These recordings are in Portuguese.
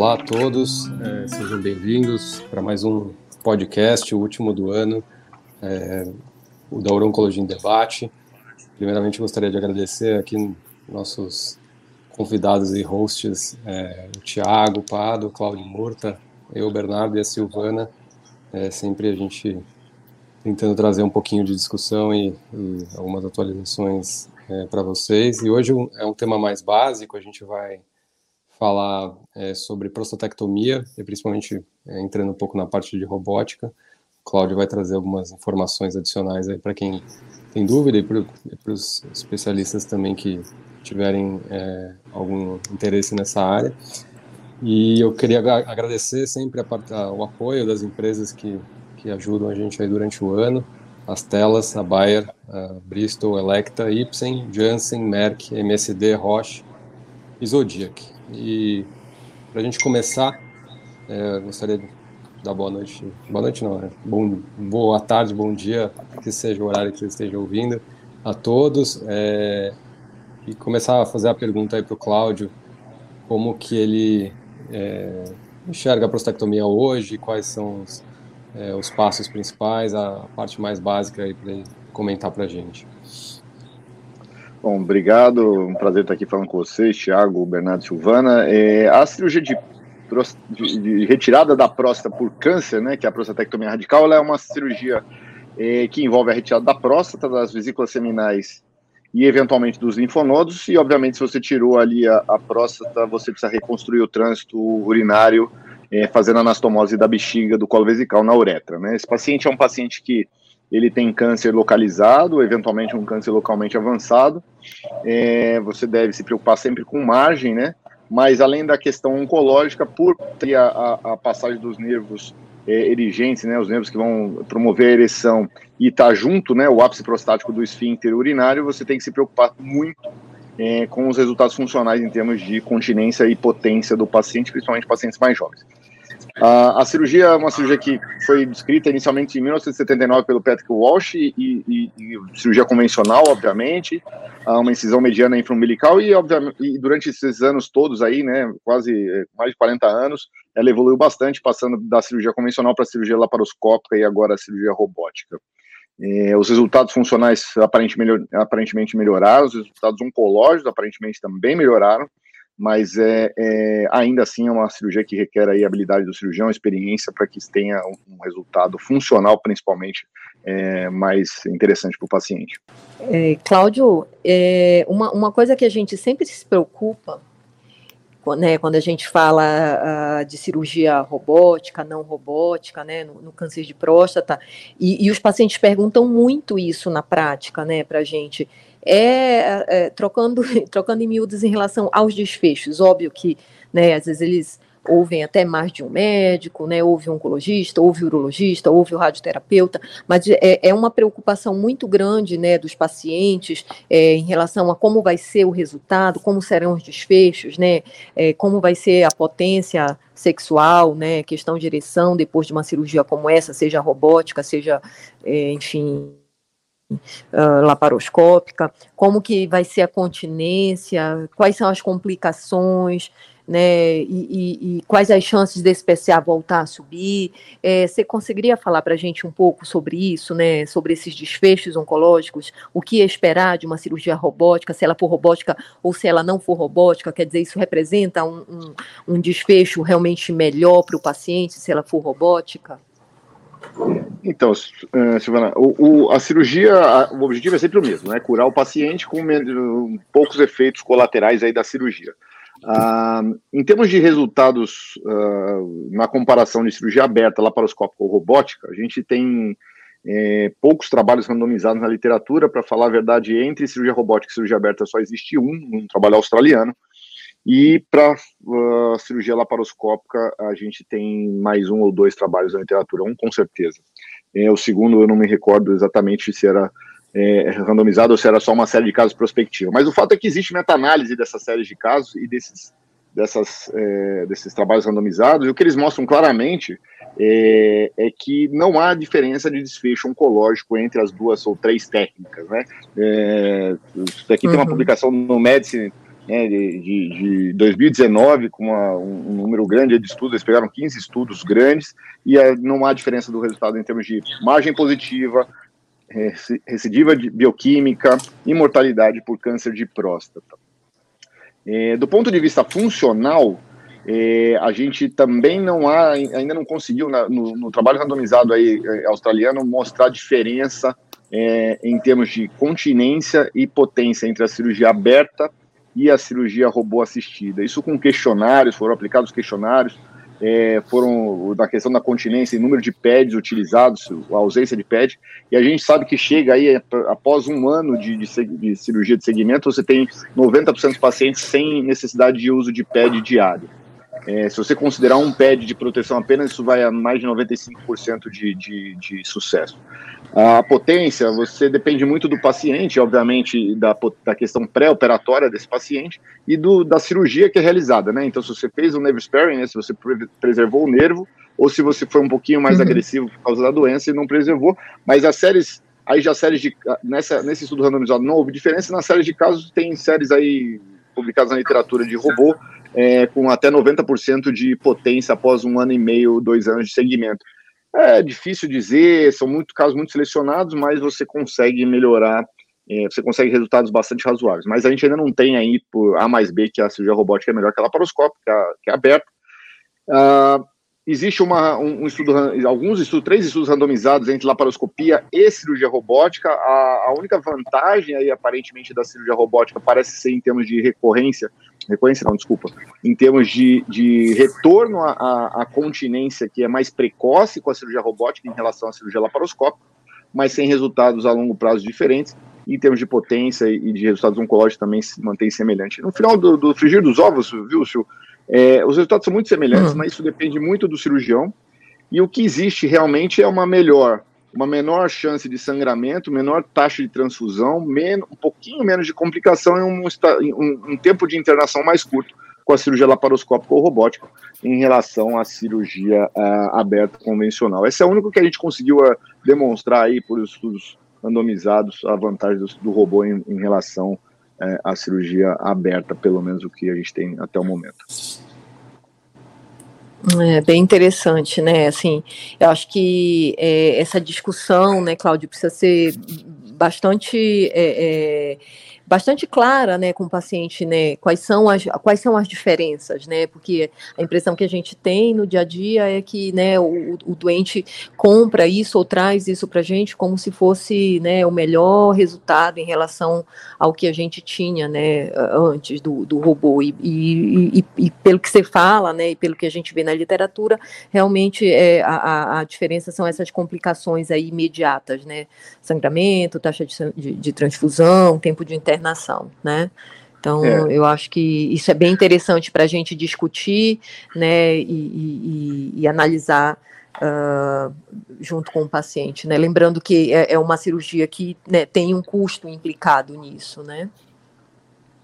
Olá a todos, é, sejam bem-vindos para mais um podcast, o último do ano, é, o da Oncologia em Debate. Primeiramente, gostaria de agradecer aqui nossos convidados e hosts, é, o Tiago Pado, Cláudio Murta, eu, Bernardo e a Silvana. É, sempre a gente tentando trazer um pouquinho de discussão e, e algumas atualizações é, para vocês. E hoje é um tema mais básico, a gente vai falar é, sobre prostatectomia, e principalmente é, entrando um pouco na parte de robótica. O Cláudio vai trazer algumas informações adicionais aí para quem tem dúvida e para os especialistas também que tiverem é, algum interesse nessa área. E eu queria agradecer sempre a, a, o apoio das empresas que, que ajudam a gente aí durante o ano, as telas, a Bayer, a Bristol, Electa, Ipsen, Janssen, Merck, MSD, Roche e Zodiac. E para a gente começar, é, gostaria de dar boa noite, boa noite não, né? Bom, boa tarde, bom dia, que seja o horário que você esteja ouvindo, a todos. É, e começar a fazer a pergunta aí para o Cláudio, como que ele é, enxerga a prostectomia hoje, quais são os, é, os passos principais, a parte mais básica aí para ele comentar para a gente. Bom, obrigado. Um prazer estar aqui falando com vocês, Thiago, Bernardo Silvana. É, a cirurgia de, de, de, retirada da próstata por câncer, né, que é a prostatectomia radical, ela é uma cirurgia é, que envolve a retirada da próstata, das vesículas seminais e eventualmente dos linfonodos. E, obviamente, se você tirou ali a, a próstata, você precisa reconstruir o trânsito urinário, é, fazendo anastomose da bexiga, do colo vesical na uretra. Né? Esse paciente é um paciente que ele tem câncer localizado, eventualmente um câncer localmente avançado. É, você deve se preocupar sempre com margem, né? Mas além da questão oncológica, por ter a, a, passagem dos nervos é, erigentes, né, os nervos que vão promover a ereção e estar tá junto, né, o ápice prostático do esfíncter urinário, você tem que se preocupar muito é, com os resultados funcionais em termos de continência e potência do paciente, principalmente pacientes mais jovens. A, a cirurgia é uma cirurgia que foi descrita inicialmente em 1979 pelo Patrick Walsh e, e, e cirurgia convencional, obviamente, uma incisão mediana infraumbilical e, e durante esses anos todos aí, né, quase é, mais de 40 anos, ela evoluiu bastante, passando da cirurgia convencional para a cirurgia laparoscópica e agora a cirurgia robótica. É, os resultados funcionais aparentemente, aparentemente melhoraram, os resultados oncológicos aparentemente também melhoraram, mas é, é, ainda assim é uma cirurgia que requer aí habilidade do cirurgião, experiência para que tenha um, um, resultado funcional, principalmente, é, mais interessante para o paciente. É, Cláudio, é, uma, uma coisa que a gente sempre se preocupa, né, quando a gente fala uh, de cirurgia robótica, não robótica, né, no, no câncer de próstata, e, e, os pacientes perguntam muito isso na prática, né, para a gente é, é, trocando, trocando em miúdos em relação aos desfechos. Óbvio que, né, às vezes eles ouvem até mais de um médico, né, ouve um oncologista, ouve um urologista, ouve o radioterapeuta, mas é, é uma preocupação muito grande, né, dos pacientes é, em relação a como vai ser o resultado, como serão os desfechos, né, é, como vai ser a potência sexual, né, questão de ereção depois de uma cirurgia como essa, seja robótica, seja, é, enfim, uh, laparoscópica, como que vai ser a continência, quais são as complicações, né, e, e, e quais as chances desse PSA voltar a subir. É, você conseguiria falar para a gente um pouco sobre isso, né, sobre esses desfechos oncológicos, o que esperar de uma cirurgia robótica, se ela for robótica ou se ela não for robótica, quer dizer, isso representa um, um, um desfecho realmente melhor para o paciente se ela for robótica? Então, uh, Silvana, o, o, a cirurgia, o objetivo é sempre o mesmo, né? Curar o paciente com poucos efeitos colaterais aí da cirurgia. Uh, em termos de resultados uh, na comparação de cirurgia aberta, laparoscópica ou robótica, a gente tem é, poucos trabalhos randomizados na literatura. Para falar a verdade, entre cirurgia robótica e cirurgia aberta só existe um, um trabalho australiano. E para uh, cirurgia laparoscópica, a gente tem mais um ou dois trabalhos na literatura, um com certeza. É, o segundo, eu não me recordo exatamente se era é, randomizado ou se era só uma série de casos prospectiva. Mas o fato é que existe meta-análise dessas séries de casos e desses, dessas, é, desses trabalhos randomizados, e o que eles mostram claramente é, é, que não há diferença de desfecho oncológico entre as duas ou três técnicas. Né? É, aqui uhum. tem uma uhum. publicação no Medicine né, de, de, 2019, com uma, um, número grande de estudos, eles pegaram 15 estudos grandes, e é, não há diferença do resultado em termos de margem positiva, recidiva bioquímica e mortalidade por câncer de próstata. É, do ponto de vista funcional, é, a gente também não há, ainda não conseguiu, na, no, no, trabalho randomizado aí, é, australiano, mostrar diferença é, em termos de continência e potência entre a cirurgia aberta e a cirurgia robô assistida. Isso com questionários, foram aplicados questionários, é, foram na questão da continência, número de pads utilizados, a ausência de pad, e a gente sabe que chega aí, após um ano de, de, de cirurgia de segmento, você tem 90% dos pacientes sem necessidade de uso de pad diário. É, se você considerar um pad de proteção apenas, isso vai a mais de 95% de, de, de sucesso. A potência, você depende muito do paciente, obviamente, da, da questão pré-operatória desse paciente e do, da cirurgia que é realizada, né? Então, se você fez um nerve sparing, né, se você preservou o nervo, ou se você foi um pouquinho mais uhum. agressivo por causa da doença e não preservou, mas as séries, aí já séries de, nessa, nesse estudo randomizado não houve diferença, nas séries de casos tem séries aí publicadas na literatura de robô, é, com até 90% de potência após um ano e meio, dois anos de segmento. É difícil dizer, são muito casos muito selecionados, mas você consegue melhorar, é, você consegue resultados bastante razoáveis. Mas a gente ainda não tem aí por A mais B que a cirurgia robótica é melhor que a laparoscópica, que, é, é aberta. Uh, existe uma, um, um, estudo, alguns estudos, três estudos randomizados entre laparoscopia e cirurgia robótica. A, a, única vantagem aí, aparentemente, da cirurgia robótica parece ser em termos de recorrência, recorrência não, desculpa, em termos de, de retorno à, à continência, que é mais precoce com a cirurgia robótica em relação à cirurgia laparoscópica, mas sem resultados a longo prazo diferentes. Em termos de potência e de resultados oncológicos também se mantém semelhante. No final do, do frigir dos ovos, viu, Sil, é, os resultados são muito semelhantes, uhum. mas isso depende muito do cirurgião. E o que existe realmente é uma melhor, uma menor chance de sangramento, menor taxa de transfusão, men um pouquinho menos de complicação e um, um, um tempo de internação mais curto com a cirurgia laparoscópica ou robótica em relação à cirurgia uh, aberta convencional. Esse é o único que a gente conseguiu uh, demonstrar aí por estudos randomizados a vantagem do, do robô em, em relação é, a cirurgia aberta, pelo menos o que a gente tem até o momento. É bem interessante, né? Assim, eu acho que é, essa discussão, né, Cláudio, precisa ser bastante é, é bastante clara, né, com o paciente, né, quais são as, quais são as diferenças, né, porque a impressão que a gente tem no dia a dia é que, né, o, o doente compra isso ou traz isso para a gente como se fosse, né, o melhor resultado em relação ao que a gente tinha, né, antes do, do robô. E, e, e, e pelo que você fala, né, e pelo que a gente vê na literatura, realmente é, a, a diferença são essas complicações aí imediatas, né, sangramento, taxa de, de, de transfusão, tempo de internação internação, né? Então, é. eu acho que isso é bem interessante para a gente discutir, né, e, e, e analisar uh, junto com o paciente, né? Lembrando que é, é uma cirurgia que né, tem um custo implicado nisso, né?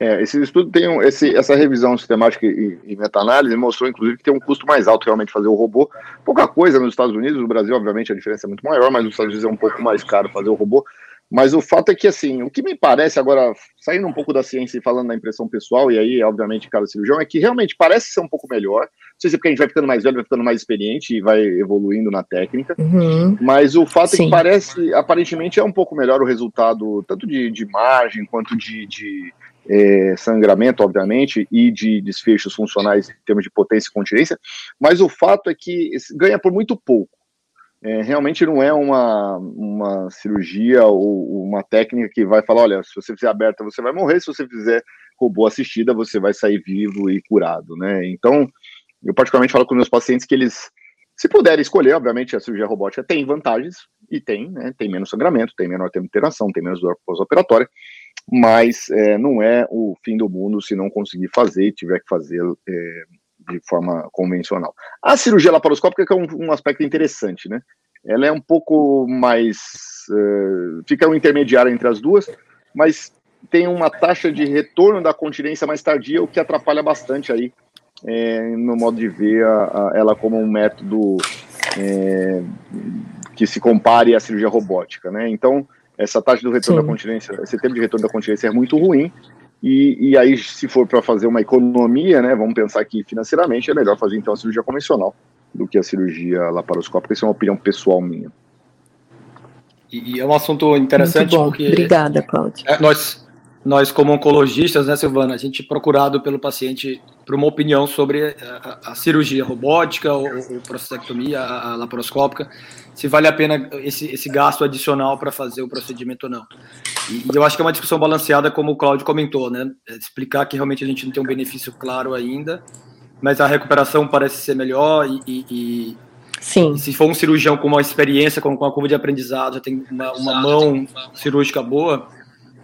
É, esse estudo tem um, esse, essa revisão sistemática e, e meta-análise mostrou, inclusive, que tem um custo mais alto realmente fazer o robô. Pouca coisa nos Estados Unidos, no Brasil, obviamente, a diferença é muito maior, mas nos Estados Unidos é um pouco mais caro fazer o robô. Mas o fato é que, assim, o que me parece agora, saindo um pouco da ciência e falando da impressão pessoal, e aí, obviamente, cada cirurgião, é que realmente parece ser um pouco melhor. Não sei se é porque a gente vai ficando mais velho, vai ficando mais experiente e vai evoluindo na técnica. Uhum. Mas o fato Sim. é que parece, aparentemente, é um pouco melhor o resultado, tanto de, de margem quanto de, de é, sangramento, obviamente, e de desfechos funcionais em termos de potência e continência. Mas o fato é que ganha por muito pouco é, realmente não é uma, uma cirurgia ou uma técnica que vai falar, olha, se você fizer aberta você vai morrer, se você fizer robô assistida você vai sair vivo e curado, né? Então, eu particularmente falo com meus pacientes que eles, se puderem escolher, obviamente a cirurgia robótica tem vantagens, e tem, né? Tem menos sangramento, tem menor tempo de interação, tem menos dor pós-operatória, mas é, não é o fim do mundo se não conseguir fazer tiver que fazer é, de forma convencional. A cirurgia laparoscópica é um, um aspecto interessante, né? Ela é um pouco mais. Uh, fica um intermediário entre as duas, mas tem uma taxa de retorno da continência mais tardia, o que atrapalha bastante aí é, no modo de ver a, a, ela como um método é, que se compare à cirurgia robótica, né? Então, essa taxa do retorno Sim. da continência, esse tempo de retorno da continência é muito ruim, E, e aí, se for para fazer uma economia, né, vamos pensar que financeiramente é melhor fazer então a cirurgia convencional do que a cirurgia laparoscópica. Isso é uma opinião pessoal minha. E, e é um assunto interessante porque. Obrigada, Cláudia. É, nós, nós, como oncologistas, né, Silvana, a gente é procurado pelo paciente para uma opinião sobre a, a, cirurgia robótica ou, ou prostatectomia, a, a, laparoscópica, se vale a pena esse, esse gasto adicional para fazer o procedimento ou não. E, e, eu acho que é uma discussão balanceada, como o Cláudio comentou, né? É explicar que realmente a gente não tem um benefício claro ainda, mas a recuperação parece ser melhor e, e Sim. E se for um cirurgião com uma experiência, com, com uma curva de aprendizado, já tem uma, uma mão cirúrgica boa,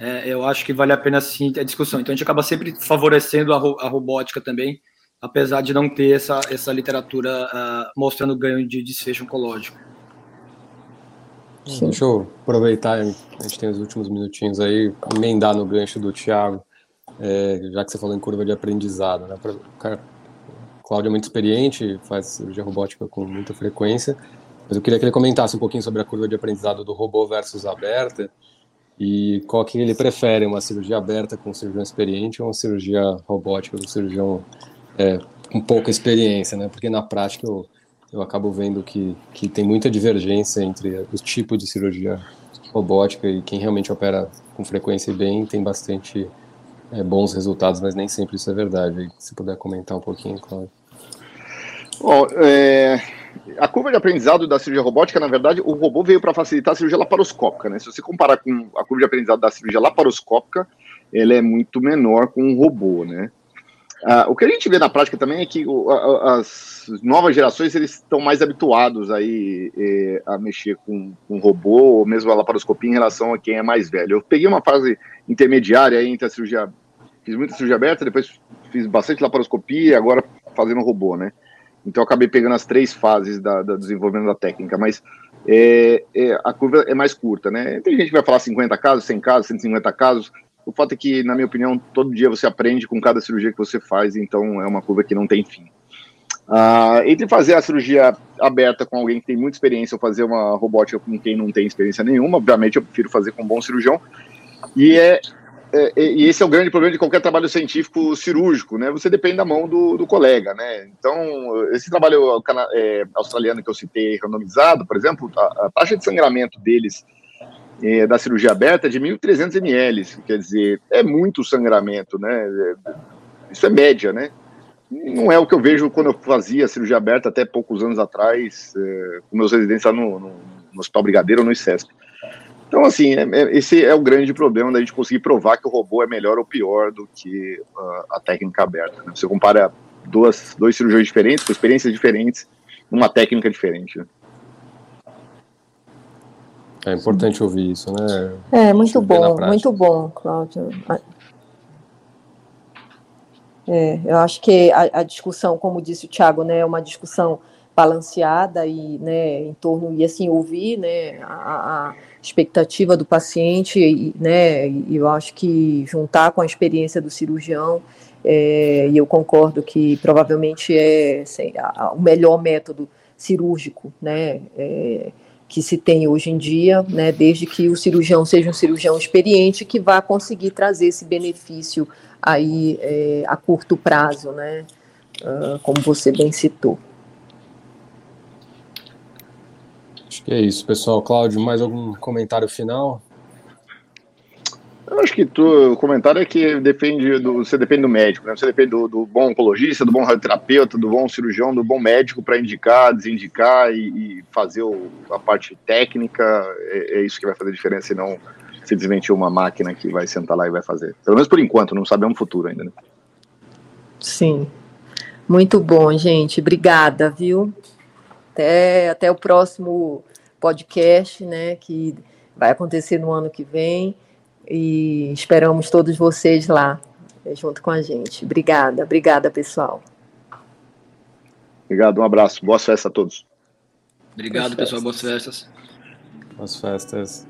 é, eu acho que vale a pena sim a discussão. Então a gente acaba sempre favorecendo a, ro a robótica também, apesar de não ter essa, essa literatura uh, mostrando ganho de desfecho oncológico. Sim. Deixa eu aproveitar, a gente tem os últimos minutinhos aí, emendar no gancho do Thiago, é, já que você falou em curva de aprendizado, né? Cláudio é muito experiente, faz cirurgia robótica com muita frequência, mas eu queria que ele comentasse um pouquinho sobre a curva de aprendizado do robô versus aberta e qual que ele prefere, uma cirurgia aberta com um cirurgião experiente ou uma cirurgia robótica com um cirurgião é, com pouca experiência, né? Porque na prática eu, eu acabo vendo que, que tem muita divergência entre os tipos de cirurgia robótica e quem realmente opera com frequência e bem tem bastante é, bons resultados, mas nem sempre isso é verdade. Se puder comentar um pouquinho, Cláudio. Bom, é, a curva de aprendizado da cirurgia robótica, na verdade, o robô veio para facilitar a cirurgia laparoscópica, né? Se você comparar com a curva de aprendizado da cirurgia laparoscópica, ela é muito menor com um robô, né? Ah, o que a gente vê na prática também é que o, a, as novas gerações eles estão mais habituados aí é, a mexer com, com robô ou mesmo a laparoscopia em relação a quem é mais velho. Eu peguei uma fase intermediária entre a cirurgia, fiz muita cirurgia aberta, depois fiz bastante laparoscopia, agora fazendo robô, né? Então acabei pegando as três fases da, da desenvolvimento da técnica, mas é, é, a curva é mais curta, né? Tem gente que vai falar 50 casos, 100 casos, 150 casos. O fato é que, na minha opinião, todo dia você aprende com cada cirurgia que você faz, então é uma curva que não tem fim. Uh, entre fazer a cirurgia aberta com alguém que tem muita experiência ou fazer uma robótica com quem não tem experiência nenhuma, obviamente eu prefiro fazer com um bom cirurgião. E é é, e esse é o grande problema de qualquer trabalho científico cirúrgico, né? Você depende da mão do, do colega, né? Então, esse trabalho é, australiano que eu citei, randomizado, por exemplo, a, a taxa de sangramento deles é, da cirurgia aberta é de 1.300 ml, quer dizer, é muito sangramento, né? Isso é média, né? Não é o que eu vejo quando eu fazia cirurgia aberta até poucos anos atrás, é, com meus residentes lá no, no, no Hospital Brigadeiro ou no ICESP. Então, assim, é, é, esse é o grande problema da gente conseguir provar que o robô é melhor ou pior do que uh, a técnica aberta. Né? Você compara duas, dois cirurgiões diferentes, com experiências diferentes, numa técnica diferente. Né? É importante ouvir isso, né? É, muito bom, muito bom, Cláudio. É, eu acho que a, a, discussão, como disse o Thiago, né, é uma discussão balanceada e, né, em torno, e assim, ouvir, né, a, a expectativa do paciente, né, e eu acho que juntar com a experiência do cirurgião, é, e eu concordo que provavelmente é sei, a, o melhor método cirúrgico, né, é, que se tem hoje em dia, né, desde que o cirurgião seja um cirurgião experiente que vá conseguir trazer esse benefício aí é, a curto prazo, né, uh, como você bem citou. Acho que é isso, pessoal. Cláudio, mais algum comentário final? Eu acho que tu, o comentário é que depende do, você depende do médico, né? Você depende do, do bom oncologista, do bom radioterapeuta, do bom cirurgião, do bom médico para indicar, desindicar e, e fazer o, a parte técnica. É, é, isso que vai fazer diferença e não simplesmente uma máquina que vai sentar lá e vai fazer. Pelo menos por enquanto, não sabemos o futuro ainda. Né? Sim. Muito bom, gente. Obrigada, viu? Até, até o próximo podcast, né, que vai acontecer no ano que vem. E esperamos todos vocês lá, eh, junto com a gente. Obrigada, obrigada, pessoal. Obrigado, um abraço. Boas festas a todos. Obrigado, pessoal. Boas festas. Boas festas.